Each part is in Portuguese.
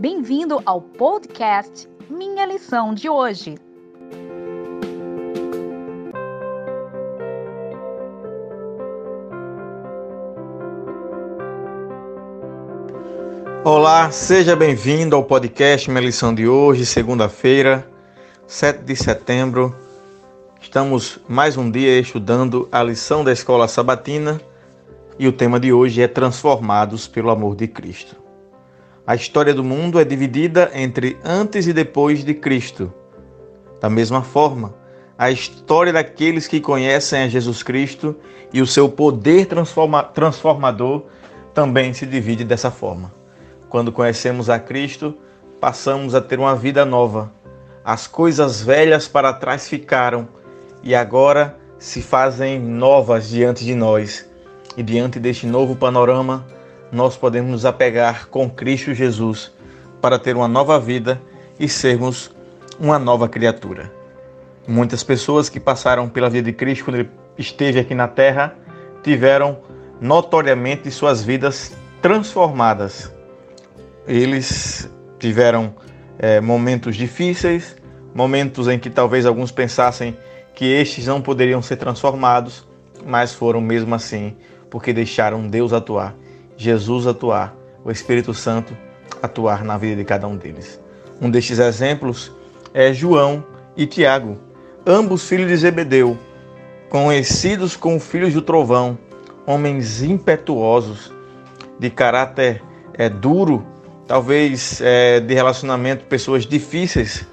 Bem-vindo ao podcast Minha Lição de Hoje. Olá, seja bem-vindo ao podcast Minha Lição de Hoje, segunda-feira, 7 de setembro. Estamos mais um dia estudando a lição da escola sabatina e o tema de hoje é Transformados pelo Amor de Cristo. A história do mundo é dividida entre antes e depois de Cristo. Da mesma forma, a história daqueles que conhecem a Jesus Cristo e o seu poder transforma transformador também se divide dessa forma. Quando conhecemos a Cristo, passamos a ter uma vida nova. As coisas velhas para trás ficaram e agora se fazem novas diante de nós. E diante deste novo panorama, nós podemos nos apegar com Cristo Jesus para ter uma nova vida e sermos uma nova criatura. Muitas pessoas que passaram pela vida de Cristo quando ele esteve aqui na terra tiveram notoriamente suas vidas transformadas. Eles tiveram é, momentos difíceis, momentos em que talvez alguns pensassem que estes não poderiam ser transformados, mas foram mesmo assim, porque deixaram Deus atuar Jesus atuar, o Espírito Santo atuar na vida de cada um deles. Um destes exemplos é João e Tiago, ambos filhos de Zebedeu, conhecidos como filhos do trovão, homens impetuosos, de caráter é, duro, talvez é, de relacionamento, pessoas difíceis.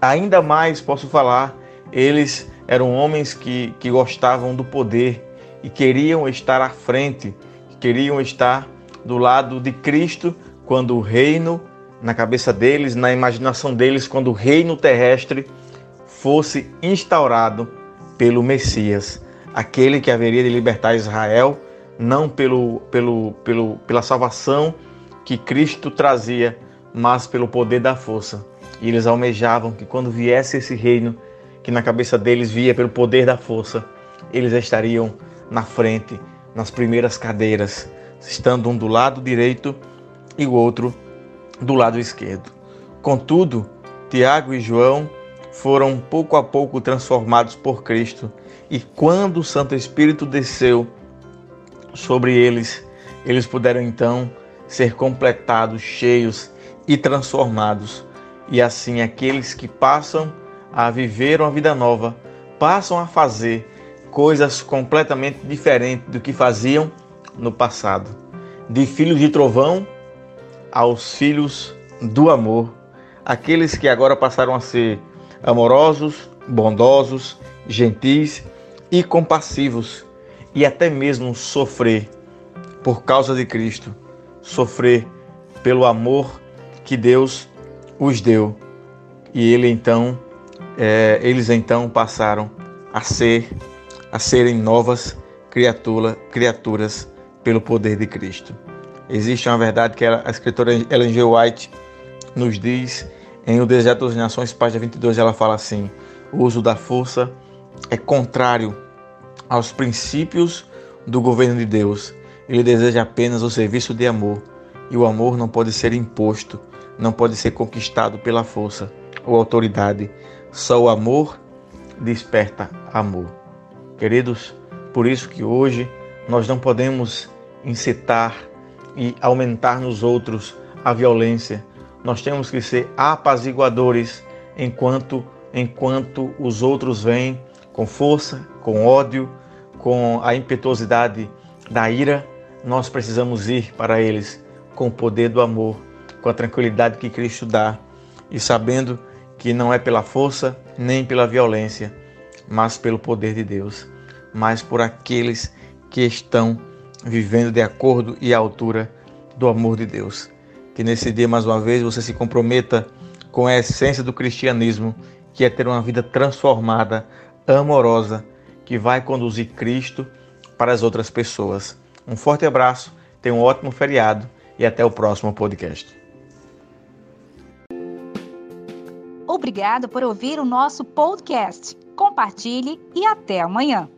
Ainda mais posso falar, eles eram homens que, que gostavam do poder e queriam estar à frente queriam estar do lado de Cristo quando o reino, na cabeça deles, na imaginação deles, quando o reino terrestre fosse instaurado pelo Messias, aquele que haveria de libertar Israel, não pelo, pelo, pelo, pela salvação que Cristo trazia, mas pelo poder da força. E eles almejavam que quando viesse esse reino, que na cabeça deles via pelo poder da força, eles estariam na frente nas primeiras cadeiras, estando um do lado direito e o outro do lado esquerdo. Contudo, Tiago e João foram pouco a pouco transformados por Cristo, e quando o Santo Espírito desceu sobre eles, eles puderam então ser completados, cheios e transformados. E assim aqueles que passam a viver uma vida nova, passam a fazer coisas completamente diferentes do que faziam no passado. De filhos de trovão aos filhos do amor, aqueles que agora passaram a ser amorosos, bondosos, gentis e compassivos, e até mesmo sofrer por causa de Cristo, sofrer pelo amor que Deus os deu. E ele então, é, eles então passaram a ser a serem novas criatura, criaturas pelo poder de Cristo. Existe uma verdade que a escritora Ellen G. White nos diz em O Deserto das Nações, página 22, ela fala assim: o uso da força é contrário aos princípios do governo de Deus. Ele deseja apenas o serviço de amor, e o amor não pode ser imposto, não pode ser conquistado pela força ou autoridade. Só o amor desperta amor. Queridos, por isso que hoje nós não podemos incitar e aumentar nos outros a violência. Nós temos que ser apaziguadores enquanto enquanto os outros vêm com força, com ódio, com a impetuosidade da ira, nós precisamos ir para eles com o poder do amor, com a tranquilidade que Cristo dá e sabendo que não é pela força nem pela violência, mas pelo poder de Deus, mas por aqueles que estão vivendo de acordo e à altura do amor de Deus. Que nesse dia, mais uma vez, você se comprometa com a essência do cristianismo, que é ter uma vida transformada, amorosa, que vai conduzir Cristo para as outras pessoas. Um forte abraço, tenha um ótimo feriado e até o próximo podcast. Obrigado por ouvir o nosso podcast compartilhe e até amanhã.